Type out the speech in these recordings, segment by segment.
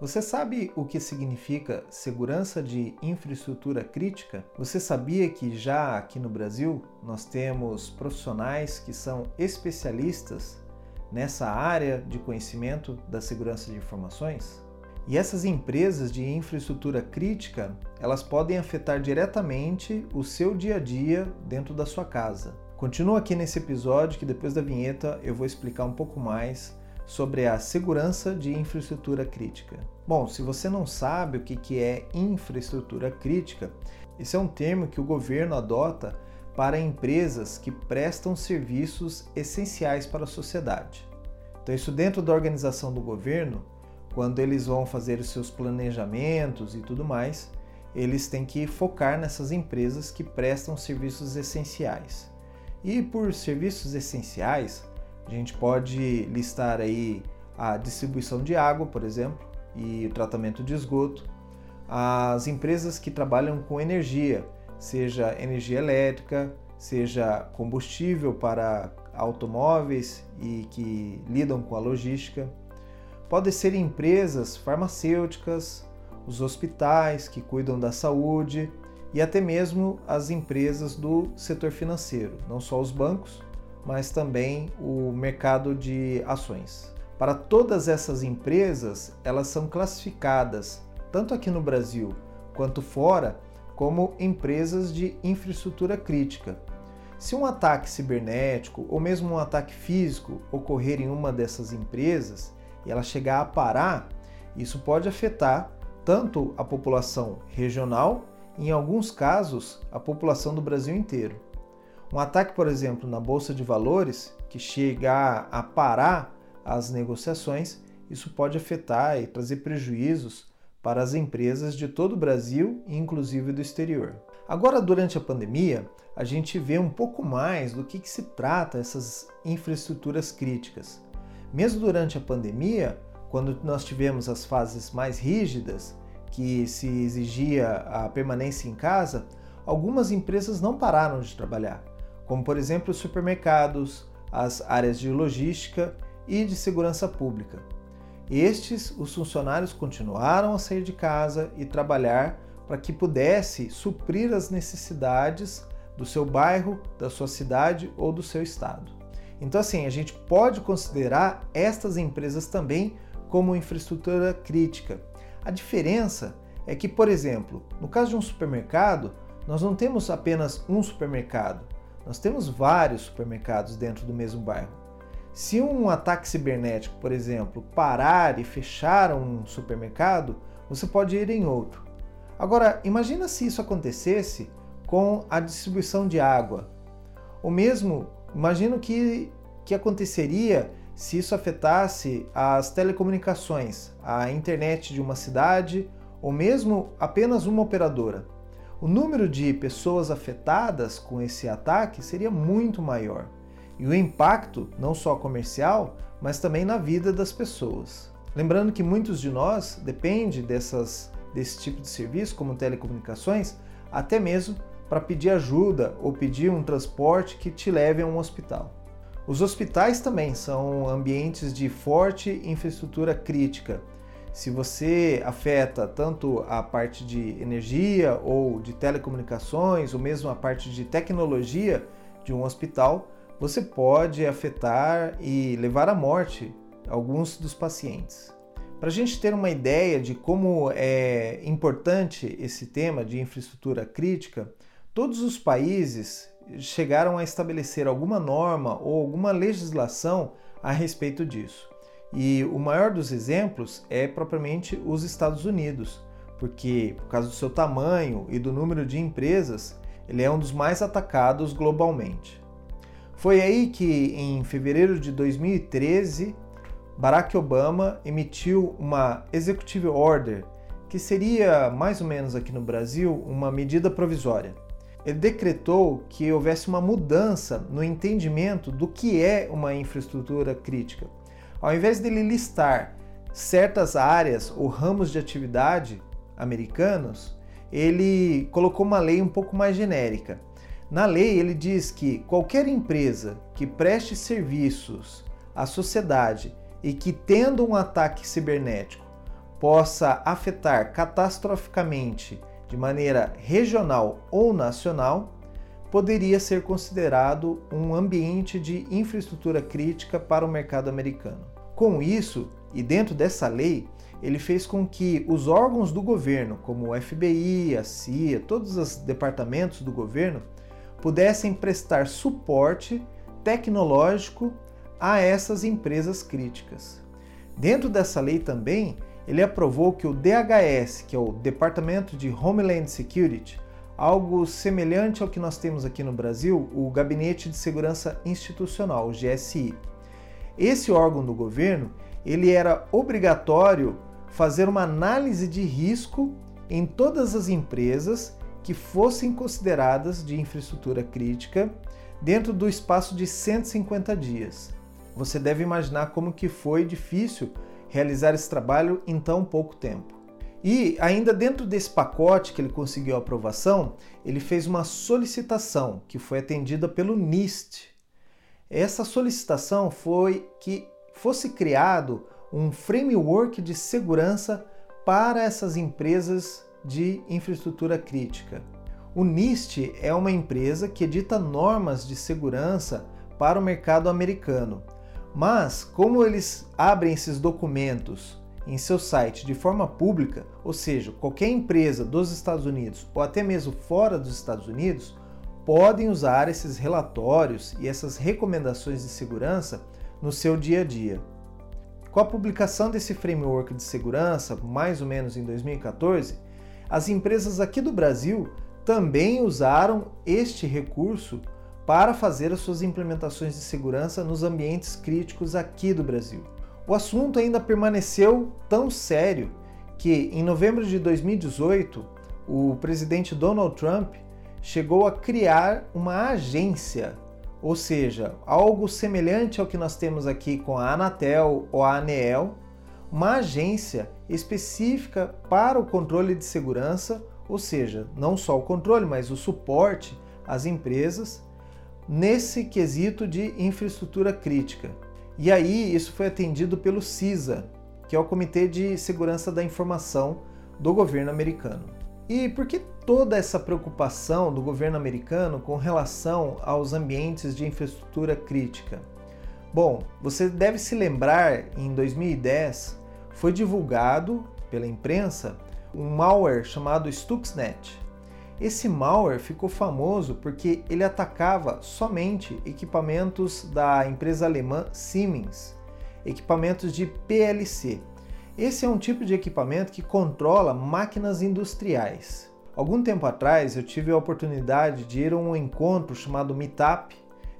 Você sabe o que significa segurança de infraestrutura crítica? Você sabia que já aqui no Brasil nós temos profissionais que são especialistas nessa área de conhecimento da segurança de informações? E essas empresas de infraestrutura crítica, elas podem afetar diretamente o seu dia a dia dentro da sua casa. Continua aqui nesse episódio que depois da vinheta eu vou explicar um pouco mais sobre a segurança de infraestrutura crítica. Bom, se você não sabe o que é infraestrutura crítica, esse é um termo que o governo adota para empresas que prestam serviços essenciais para a sociedade. Então, isso dentro da organização do governo, quando eles vão fazer os seus planejamentos e tudo mais, eles têm que focar nessas empresas que prestam serviços essenciais. E por serviços essenciais, a gente pode listar aí a distribuição de água, por exemplo, e o tratamento de esgoto, as empresas que trabalham com energia, seja energia elétrica, seja combustível para automóveis e que lidam com a logística. Podem ser empresas farmacêuticas, os hospitais que cuidam da saúde e até mesmo as empresas do setor financeiro, não só os bancos, mas também o mercado de ações. Para todas essas empresas, elas são classificadas, tanto aqui no Brasil quanto fora, como empresas de infraestrutura crítica. Se um ataque cibernético ou mesmo um ataque físico ocorrer em uma dessas empresas e ela chegar a parar, isso pode afetar tanto a população regional em alguns casos, a população do Brasil inteiro. Um ataque, por exemplo, na bolsa de valores, que chegar a parar as negociações, isso pode afetar e trazer prejuízos para as empresas de todo o Brasil e inclusive do exterior. Agora, durante a pandemia, a gente vê um pouco mais do que, que se trata essas infraestruturas críticas. Mesmo durante a pandemia, quando nós tivemos as fases mais rígidas, que se exigia a permanência em casa, algumas empresas não pararam de trabalhar como por exemplo os supermercados, as áreas de logística e de segurança pública. Estes, os funcionários continuaram a sair de casa e trabalhar para que pudesse suprir as necessidades do seu bairro, da sua cidade ou do seu estado. Então, assim, a gente pode considerar estas empresas também como infraestrutura crítica. A diferença é que, por exemplo, no caso de um supermercado, nós não temos apenas um supermercado, nós temos vários supermercados dentro do mesmo bairro. Se um ataque cibernético, por exemplo, parar e fechar um supermercado, você pode ir em outro. Agora, imagina se isso acontecesse com a distribuição de água. Ou mesmo, imagina o que, que aconteceria se isso afetasse as telecomunicações, a internet de uma cidade ou mesmo apenas uma operadora o número de pessoas afetadas com esse ataque seria muito maior. E o impacto, não só comercial, mas também na vida das pessoas. Lembrando que muitos de nós dependem dessas, desse tipo de serviço, como telecomunicações, até mesmo para pedir ajuda ou pedir um transporte que te leve a um hospital. Os hospitais também são ambientes de forte infraestrutura crítica se você afeta tanto a parte de energia ou de telecomunicações, ou mesmo a parte de tecnologia de um hospital, você pode afetar e levar à morte alguns dos pacientes. Para a gente ter uma ideia de como é importante esse tema de infraestrutura crítica, todos os países chegaram a estabelecer alguma norma ou alguma legislação a respeito disso. E o maior dos exemplos é propriamente os Estados Unidos, porque por causa do seu tamanho e do número de empresas, ele é um dos mais atacados globalmente. Foi aí que, em fevereiro de 2013, Barack Obama emitiu uma Executive Order, que seria mais ou menos aqui no Brasil uma medida provisória. ele decretou que houvesse uma mudança no entendimento do que é uma infraestrutura crítica. Ao invés dele listar certas áreas ou ramos de atividade americanos, ele colocou uma lei um pouco mais genérica. Na lei, ele diz que qualquer empresa que preste serviços à sociedade e que, tendo um ataque cibernético, possa afetar catastroficamente de maneira regional ou nacional, poderia ser considerado um ambiente de infraestrutura crítica para o mercado americano. Com isso, e dentro dessa lei, ele fez com que os órgãos do governo, como o FBI, a CIA, todos os departamentos do governo, pudessem prestar suporte tecnológico a essas empresas críticas. Dentro dessa lei também, ele aprovou que o DHS, que é o Departamento de Homeland Security, algo semelhante ao que nós temos aqui no Brasil, o Gabinete de Segurança Institucional, o GSI. Esse órgão do governo, ele era obrigatório fazer uma análise de risco em todas as empresas que fossem consideradas de infraestrutura crítica dentro do espaço de 150 dias. Você deve imaginar como que foi difícil realizar esse trabalho em tão pouco tempo. E ainda dentro desse pacote que ele conseguiu aprovação, ele fez uma solicitação que foi atendida pelo NIST. Essa solicitação foi que fosse criado um framework de segurança para essas empresas de infraestrutura crítica. O NIST é uma empresa que edita normas de segurança para o mercado americano. Mas, como eles abrem esses documentos em seu site de forma pública, ou seja, qualquer empresa dos Estados Unidos ou até mesmo fora dos Estados Unidos podem usar esses relatórios e essas recomendações de segurança no seu dia a dia. Com a publicação desse framework de segurança, mais ou menos em 2014, as empresas aqui do Brasil também usaram este recurso para fazer as suas implementações de segurança nos ambientes críticos aqui do Brasil. O assunto ainda permaneceu tão sério que, em novembro de 2018, o presidente Donald Trump chegou a criar uma agência ou seja, algo semelhante ao que nós temos aqui com a Anatel ou a ANEEL, uma agência específica para o controle de segurança, ou seja, não só o controle, mas o suporte às empresas nesse quesito de infraestrutura crítica. E aí isso foi atendido pelo CISA, que é o Comitê de Segurança da Informação do governo americano. E por que toda essa preocupação do governo americano com relação aos ambientes de infraestrutura crítica? Bom, você deve se lembrar, em 2010 foi divulgado pela imprensa um malware chamado Stuxnet. Esse malware ficou famoso porque ele atacava somente equipamentos da empresa alemã Siemens, equipamentos de PLC, esse é um tipo de equipamento que controla máquinas industriais. Algum tempo atrás eu tive a oportunidade de ir a um encontro chamado Meetup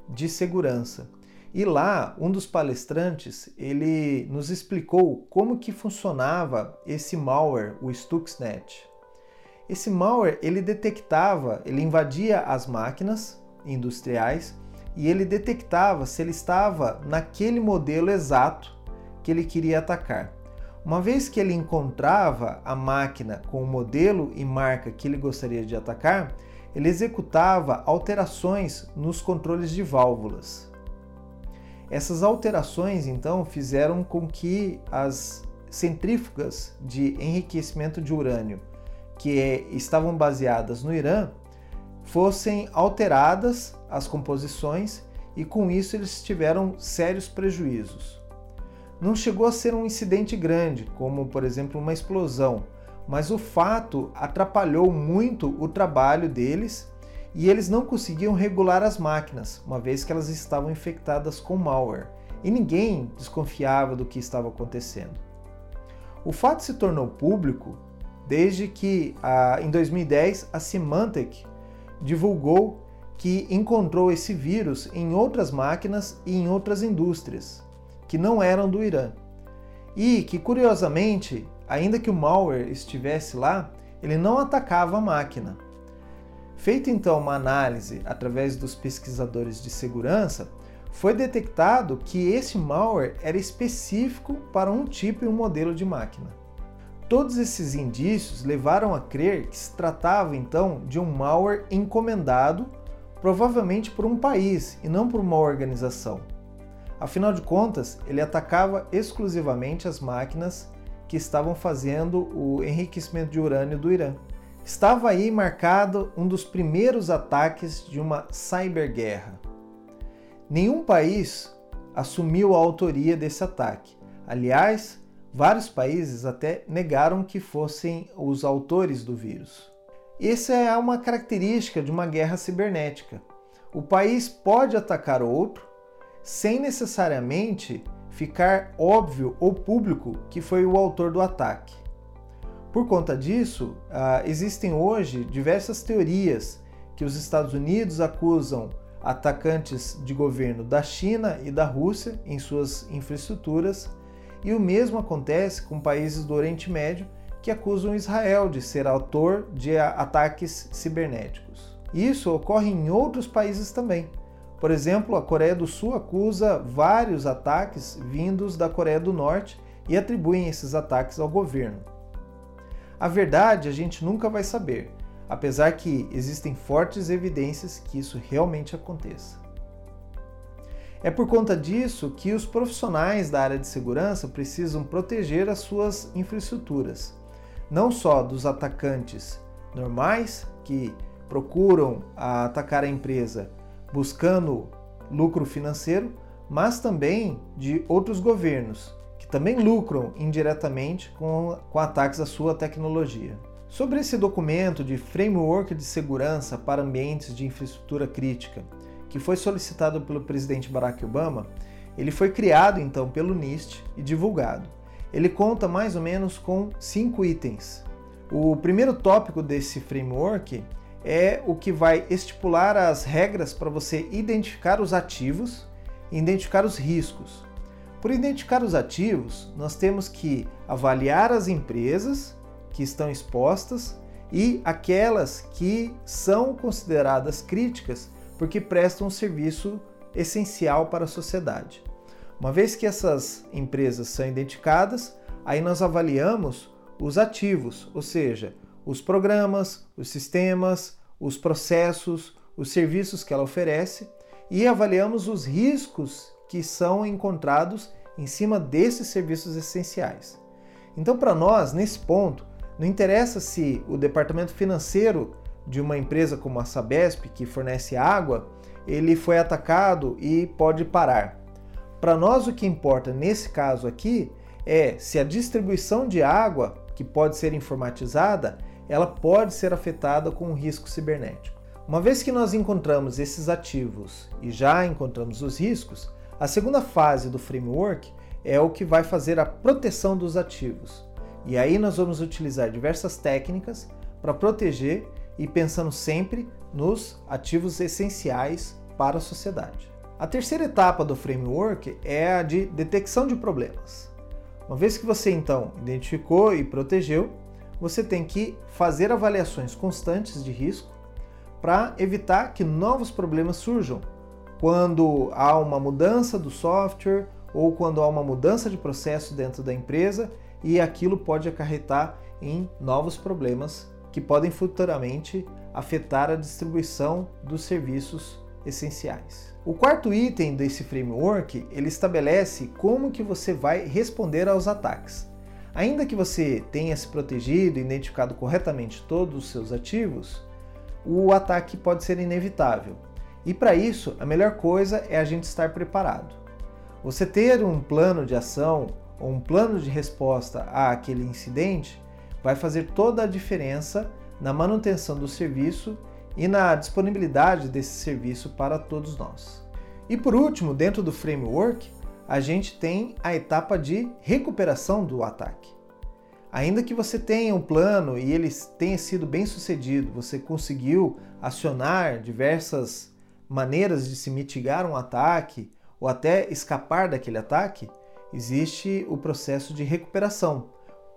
de segurança. E lá, um dos palestrantes, ele nos explicou como que funcionava esse malware, o Stuxnet. Esse malware, ele detectava, ele invadia as máquinas industriais e ele detectava se ele estava naquele modelo exato que ele queria atacar. Uma vez que ele encontrava a máquina com o modelo e marca que ele gostaria de atacar, ele executava alterações nos controles de válvulas. Essas alterações então fizeram com que as centrífugas de enriquecimento de urânio, que estavam baseadas no Irã, fossem alteradas as composições e com isso eles tiveram sérios prejuízos. Não chegou a ser um incidente grande, como por exemplo uma explosão, mas o fato atrapalhou muito o trabalho deles e eles não conseguiam regular as máquinas, uma vez que elas estavam infectadas com malware, e ninguém desconfiava do que estava acontecendo. O fato se tornou público desde que, em 2010, a Symantec divulgou que encontrou esse vírus em outras máquinas e em outras indústrias que não eram do Irã. E que, curiosamente, ainda que o malware estivesse lá, ele não atacava a máquina. Feita então uma análise através dos pesquisadores de segurança, foi detectado que esse malware era específico para um tipo e um modelo de máquina. Todos esses indícios levaram a crer que se tratava então de um malware encomendado, provavelmente por um país e não por uma organização. Afinal de contas, ele atacava exclusivamente as máquinas que estavam fazendo o enriquecimento de urânio do Irã. Estava aí marcado um dos primeiros ataques de uma cyberguerra. Nenhum país assumiu a autoria desse ataque. Aliás, vários países até negaram que fossem os autores do vírus. Essa é uma característica de uma guerra cibernética. O país pode atacar outro sem necessariamente ficar óbvio ou público que foi o autor do ataque. Por conta disso, uh, existem hoje diversas teorias que os Estados Unidos acusam atacantes de governo da China e da Rússia em suas infraestruturas, e o mesmo acontece com países do Oriente Médio que acusam Israel de ser autor de ataques cibernéticos. Isso ocorre em outros países também. Por exemplo, a Coreia do Sul acusa vários ataques vindos da Coreia do Norte e atribuem esses ataques ao governo. A verdade a gente nunca vai saber, apesar que existem fortes evidências que isso realmente aconteça. É por conta disso que os profissionais da área de segurança precisam proteger as suas infraestruturas, não só dos atacantes normais que procuram atacar a empresa buscando lucro financeiro, mas também de outros governos também lucram indiretamente com, com ataques à sua tecnologia. Sobre esse documento de Framework de Segurança para Ambientes de Infraestrutura Crítica, que foi solicitado pelo presidente Barack Obama, ele foi criado então pelo NIST e divulgado. Ele conta mais ou menos com cinco itens. O primeiro tópico desse framework é o que vai estipular as regras para você identificar os ativos e identificar os riscos. Por identificar os ativos, nós temos que avaliar as empresas que estão expostas e aquelas que são consideradas críticas porque prestam um serviço essencial para a sociedade. Uma vez que essas empresas são identificadas, aí nós avaliamos os ativos, ou seja, os programas, os sistemas, os processos, os serviços que ela oferece e avaliamos os riscos que são encontrados em cima desses serviços essenciais. Então, para nós, nesse ponto, não interessa se o departamento financeiro de uma empresa como a Sabesp, que fornece água, ele foi atacado e pode parar. Para nós, o que importa nesse caso aqui é se a distribuição de água, que pode ser informatizada, ela pode ser afetada com um risco cibernético. Uma vez que nós encontramos esses ativos e já encontramos os riscos, a segunda fase do framework é o que vai fazer a proteção dos ativos. E aí nós vamos utilizar diversas técnicas para proteger e pensando sempre nos ativos essenciais para a sociedade. A terceira etapa do framework é a de detecção de problemas. Uma vez que você então identificou e protegeu, você tem que fazer avaliações constantes de risco para evitar que novos problemas surjam quando há uma mudança do software ou quando há uma mudança de processo dentro da empresa e aquilo pode acarretar em novos problemas que podem futuramente afetar a distribuição dos serviços essenciais. O quarto item desse framework, ele estabelece como que você vai responder aos ataques. Ainda que você tenha se protegido e identificado corretamente todos os seus ativos, o ataque pode ser inevitável. E para isso, a melhor coisa é a gente estar preparado. Você ter um plano de ação ou um plano de resposta àquele incidente vai fazer toda a diferença na manutenção do serviço e na disponibilidade desse serviço para todos nós. E por último, dentro do framework, a gente tem a etapa de recuperação do ataque. Ainda que você tenha um plano e ele tenha sido bem sucedido, você conseguiu acionar diversas maneiras de se mitigar um ataque ou até escapar daquele ataque, existe o processo de recuperação.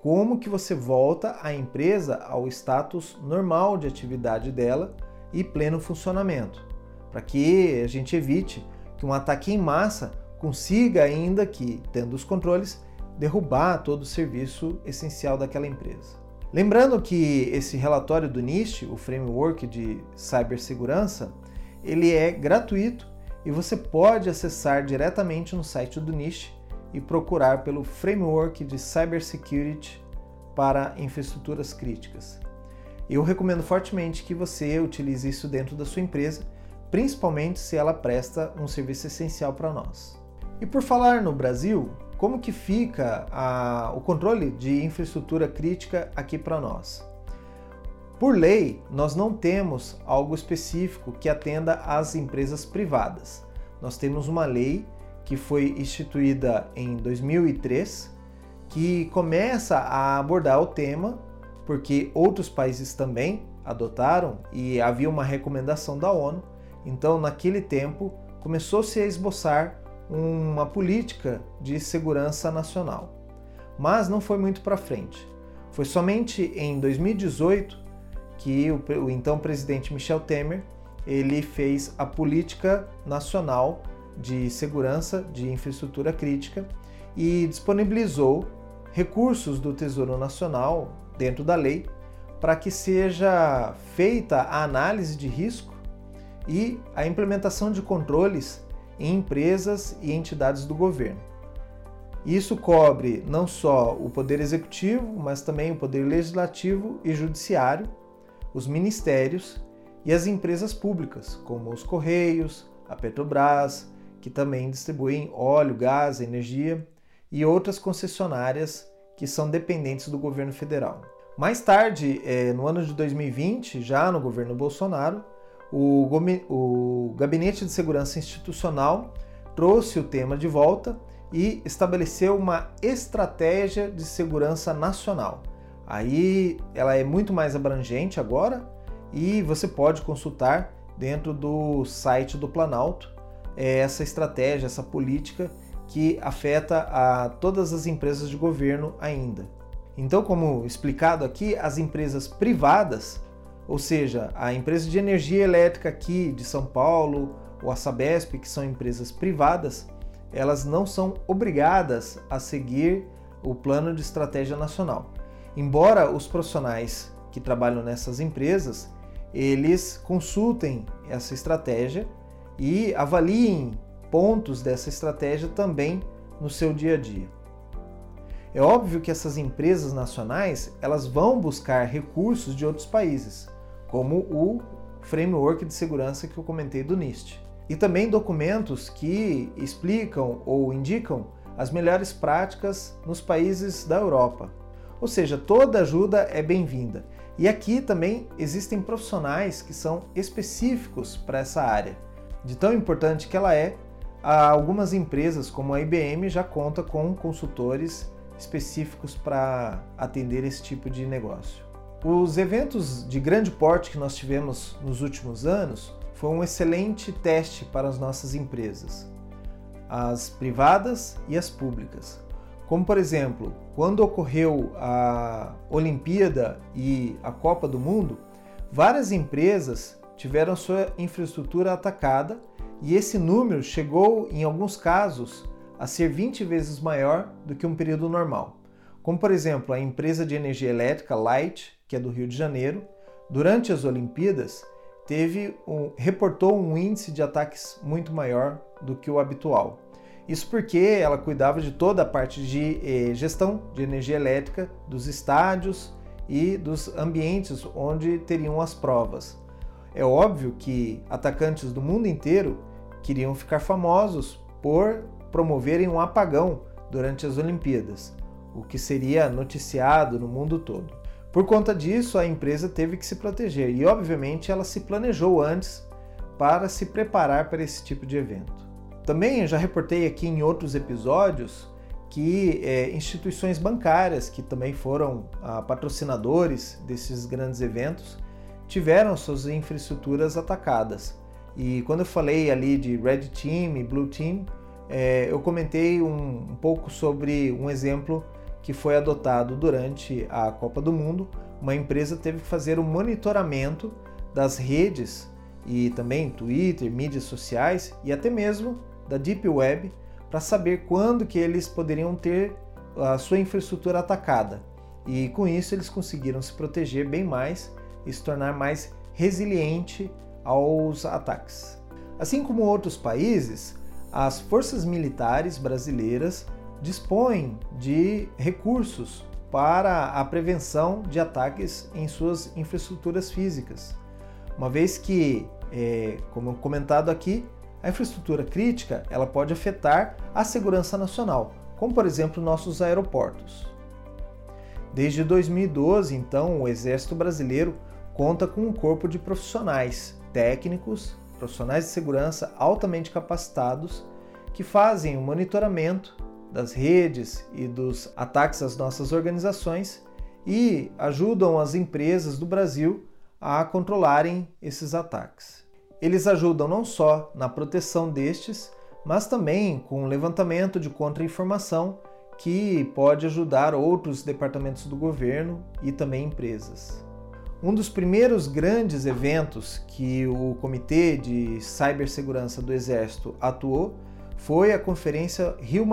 Como que você volta a empresa ao status normal de atividade dela e pleno funcionamento, para que a gente evite que um ataque em massa consiga, ainda que tendo os controles, derrubar todo o serviço essencial daquela empresa. Lembrando que esse relatório do NIST, o Framework de Cibersegurança, ele é gratuito e você pode acessar diretamente no site do NIST e procurar pelo Framework de Cybersecurity para infraestruturas críticas. Eu recomendo fortemente que você utilize isso dentro da sua empresa, principalmente se ela presta um serviço essencial para nós. E por falar no Brasil, como que fica a, o controle de infraestrutura crítica aqui para nós? Por lei, nós não temos algo específico que atenda às empresas privadas. Nós temos uma lei que foi instituída em 2003 que começa a abordar o tema porque outros países também adotaram e havia uma recomendação da ONU. Então, naquele tempo, começou-se a esboçar uma política de segurança nacional. Mas não foi muito para frente. Foi somente em 2018 que o, o então presidente Michel Temer ele fez a política nacional de segurança de infraestrutura crítica e disponibilizou recursos do Tesouro Nacional dentro da lei para que seja feita a análise de risco e a implementação de controles em empresas e entidades do governo. Isso cobre não só o poder executivo, mas também o poder legislativo e judiciário, os ministérios e as empresas públicas, como os Correios, a Petrobras, que também distribuem óleo, gás, energia, e outras concessionárias que são dependentes do governo federal. Mais tarde, eh, no ano de 2020, já no governo Bolsonaro, o Gabinete de Segurança Institucional trouxe o tema de volta e estabeleceu uma estratégia de segurança nacional. Aí ela é muito mais abrangente agora e você pode consultar dentro do site do Planalto é, essa estratégia, essa política que afeta a todas as empresas de governo ainda. Então, como explicado aqui, as empresas privadas ou seja, a empresa de energia elétrica aqui de São Paulo ou a Sabesp, que são empresas privadas, elas não são obrigadas a seguir o plano de estratégia nacional. Embora os profissionais que trabalham nessas empresas, eles consultem essa estratégia e avaliem pontos dessa estratégia também no seu dia a dia. É óbvio que essas empresas nacionais, elas vão buscar recursos de outros países como o framework de segurança que eu comentei do NIST. E também documentos que explicam ou indicam as melhores práticas nos países da Europa. Ou seja, toda ajuda é bem-vinda. E aqui também existem profissionais que são específicos para essa área. De tão importante que ela é, algumas empresas como a IBM já conta com consultores específicos para atender esse tipo de negócio. Os eventos de grande porte que nós tivemos nos últimos anos foi um excelente teste para as nossas empresas, as privadas e as públicas. Como, por exemplo, quando ocorreu a Olimpíada e a Copa do Mundo, várias empresas tiveram sua infraestrutura atacada e esse número chegou, em alguns casos, a ser 20 vezes maior do que um período normal. Como, por exemplo, a empresa de energia elétrica Light que é do Rio de Janeiro, durante as Olimpíadas, teve um, reportou um índice de ataques muito maior do que o habitual. Isso porque ela cuidava de toda a parte de eh, gestão de energia elétrica dos estádios e dos ambientes onde teriam as provas. É óbvio que atacantes do mundo inteiro queriam ficar famosos por promoverem um apagão durante as Olimpíadas, o que seria noticiado no mundo todo. Por conta disso, a empresa teve que se proteger e, obviamente, ela se planejou antes para se preparar para esse tipo de evento. Também já reportei aqui em outros episódios que é, instituições bancárias, que também foram ah, patrocinadores desses grandes eventos, tiveram suas infraestruturas atacadas. E quando eu falei ali de Red Team e Blue Team, é, eu comentei um, um pouco sobre um exemplo que foi adotado durante a Copa do Mundo, uma empresa teve que fazer o um monitoramento das redes e também Twitter, mídias sociais e até mesmo da Deep Web para saber quando que eles poderiam ter a sua infraestrutura atacada. E com isso eles conseguiram se proteger bem mais e se tornar mais resiliente aos ataques. Assim como outros países, as forças militares brasileiras dispõem de recursos para a prevenção de ataques em suas infraestruturas físicas, uma vez que, é, como comentado aqui, a infraestrutura crítica ela pode afetar a segurança nacional, como por exemplo nossos aeroportos. Desde 2012, então, o Exército Brasileiro conta com um corpo de profissionais, técnicos, profissionais de segurança altamente capacitados que fazem o monitoramento das redes e dos ataques às nossas organizações e ajudam as empresas do Brasil a controlarem esses ataques. Eles ajudam não só na proteção destes, mas também com o levantamento de contra-informação que pode ajudar outros departamentos do governo e também empresas. Um dos primeiros grandes eventos que o Comitê de Cibersegurança do Exército atuou foi a conferência Rio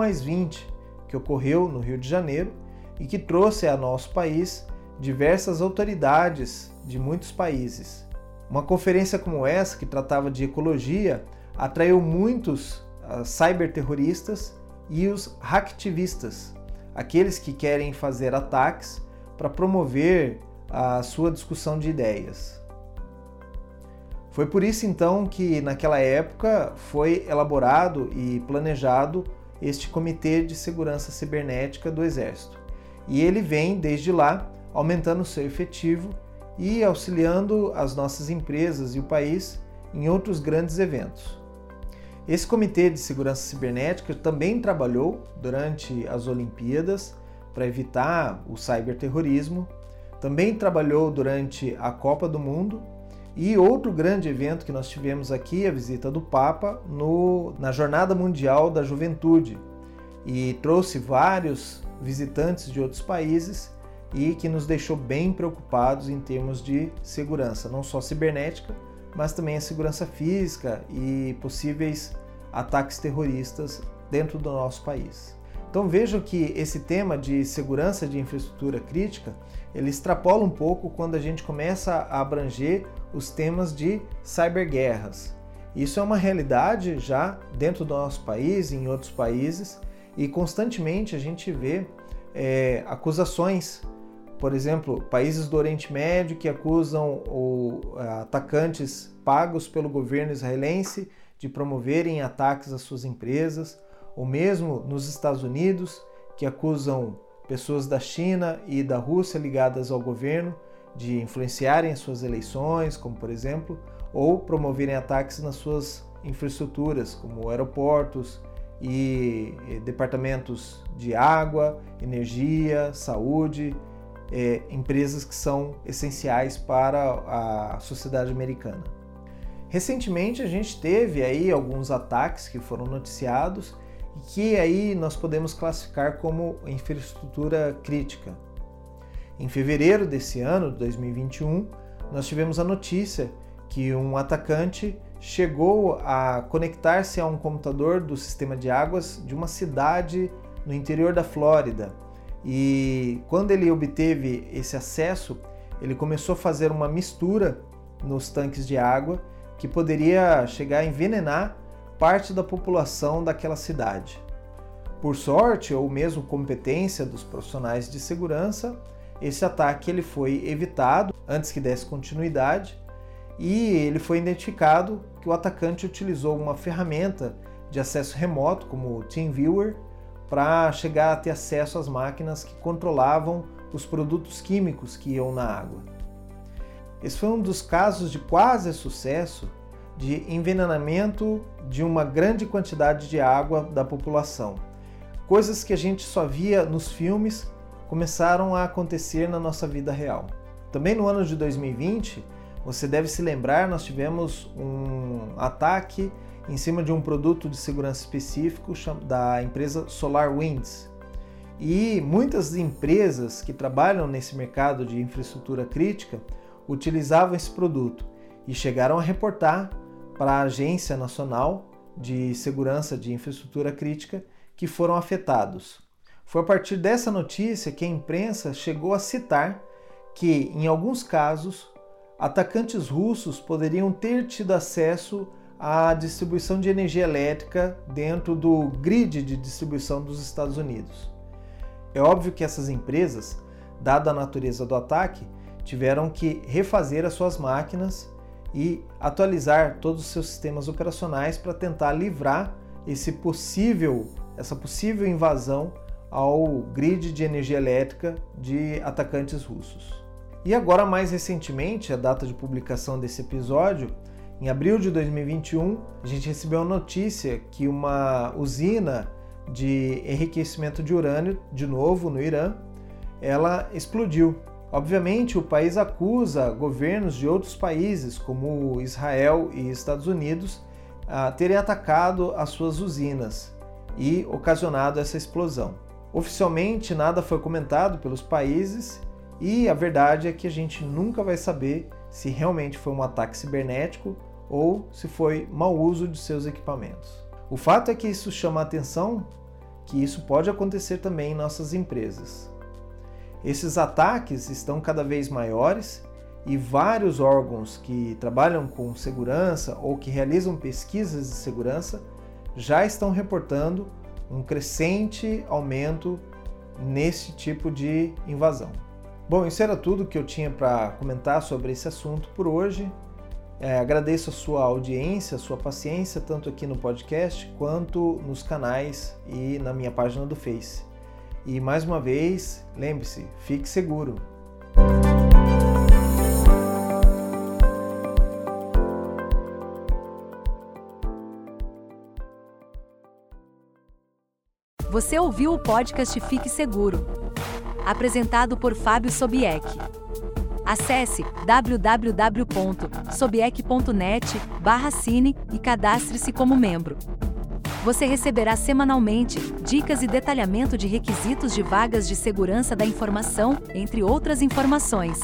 que ocorreu no Rio de Janeiro e que trouxe a nosso país diversas autoridades de muitos países. Uma conferência como essa, que tratava de ecologia, atraiu muitos uh, cyberterroristas e os hacktivistas, aqueles que querem fazer ataques para promover a sua discussão de ideias. Foi por isso então que naquela época foi elaborado e planejado este Comitê de Segurança Cibernética do Exército. E ele vem desde lá aumentando seu efetivo e auxiliando as nossas empresas e o país em outros grandes eventos. Esse Comitê de Segurança Cibernética também trabalhou durante as Olimpíadas para evitar o cyberterrorismo, também trabalhou durante a Copa do Mundo e outro grande evento que nós tivemos aqui, a visita do Papa no, na Jornada Mundial da Juventude, e trouxe vários visitantes de outros países e que nos deixou bem preocupados em termos de segurança, não só cibernética, mas também a segurança física e possíveis ataques terroristas dentro do nosso país. Então vejam que esse tema de segurança de infraestrutura crítica, ele extrapola um pouco quando a gente começa a abranger os temas de cyberguerras. Isso é uma realidade já dentro do nosso país e em outros países, e constantemente a gente vê é, acusações, por exemplo, países do Oriente Médio que acusam o, atacantes pagos pelo governo israelense de promoverem ataques às suas empresas, ou mesmo nos Estados Unidos que acusam pessoas da China e da Rússia ligadas ao governo de influenciarem as suas eleições, como por exemplo, ou promoverem ataques nas suas infraestruturas, como aeroportos e departamentos de água, energia, saúde, é, empresas que são essenciais para a sociedade americana. Recentemente a gente teve aí alguns ataques que foram noticiados que aí nós podemos classificar como infraestrutura crítica. Em fevereiro desse ano, 2021, nós tivemos a notícia que um atacante chegou a conectar-se a um computador do sistema de águas de uma cidade no interior da Flórida. E quando ele obteve esse acesso, ele começou a fazer uma mistura nos tanques de água que poderia chegar a envenenar parte da população daquela cidade. Por sorte ou mesmo competência dos profissionais de segurança, esse ataque ele foi evitado antes que desse continuidade e ele foi identificado que o atacante utilizou uma ferramenta de acesso remoto, como o TeamViewer, para chegar a ter acesso às máquinas que controlavam os produtos químicos que iam na água. Esse foi um dos casos de quase sucesso de envenenamento de uma grande quantidade de água da população. Coisas que a gente só via nos filmes começaram a acontecer na nossa vida real. Também no ano de 2020, você deve se lembrar, nós tivemos um ataque em cima de um produto de segurança específico da empresa SolarWinds. E muitas empresas que trabalham nesse mercado de infraestrutura crítica utilizavam esse produto. e chegaram a reportar para a Agência Nacional de Segurança de Infraestrutura Crítica que foram afetados. Foi a partir dessa notícia que a imprensa chegou a citar que, em alguns casos, atacantes russos poderiam ter tido acesso à distribuição de energia elétrica dentro do grid de distribuição dos Estados Unidos. É óbvio que essas empresas, dada a natureza do ataque, tiveram que refazer as suas máquinas e atualizar todos os seus sistemas operacionais para tentar livrar esse possível, essa possível invasão ao grid de energia elétrica de atacantes russos. E agora, mais recentemente, a data de publicação desse episódio, em abril de 2021, a gente recebeu a notícia que uma usina de enriquecimento de urânio, de novo no Irã, ela explodiu. Obviamente, o país acusa governos de outros países, como Israel e Estados Unidos, a terem atacado as suas usinas e ocasionado essa explosão. Oficialmente, nada foi comentado pelos países e a verdade é que a gente nunca vai saber se realmente foi um ataque cibernético ou se foi mau uso de seus equipamentos. O fato é que isso chama a atenção que isso pode acontecer também em nossas empresas. Esses ataques estão cada vez maiores e vários órgãos que trabalham com segurança ou que realizam pesquisas de segurança já estão reportando um crescente aumento nesse tipo de invasão. Bom, isso era tudo que eu tinha para comentar sobre esse assunto por hoje. É, agradeço a sua audiência, a sua paciência, tanto aqui no podcast quanto nos canais e na minha página do Face. E mais uma vez, lembre-se, fique seguro. Você ouviu o podcast Fique Seguro apresentado por Fábio Sobieck. Acesse www.sobieck.net/cine e cadastre-se como membro. Você receberá semanalmente dicas e detalhamento de requisitos de vagas de segurança da informação, entre outras informações.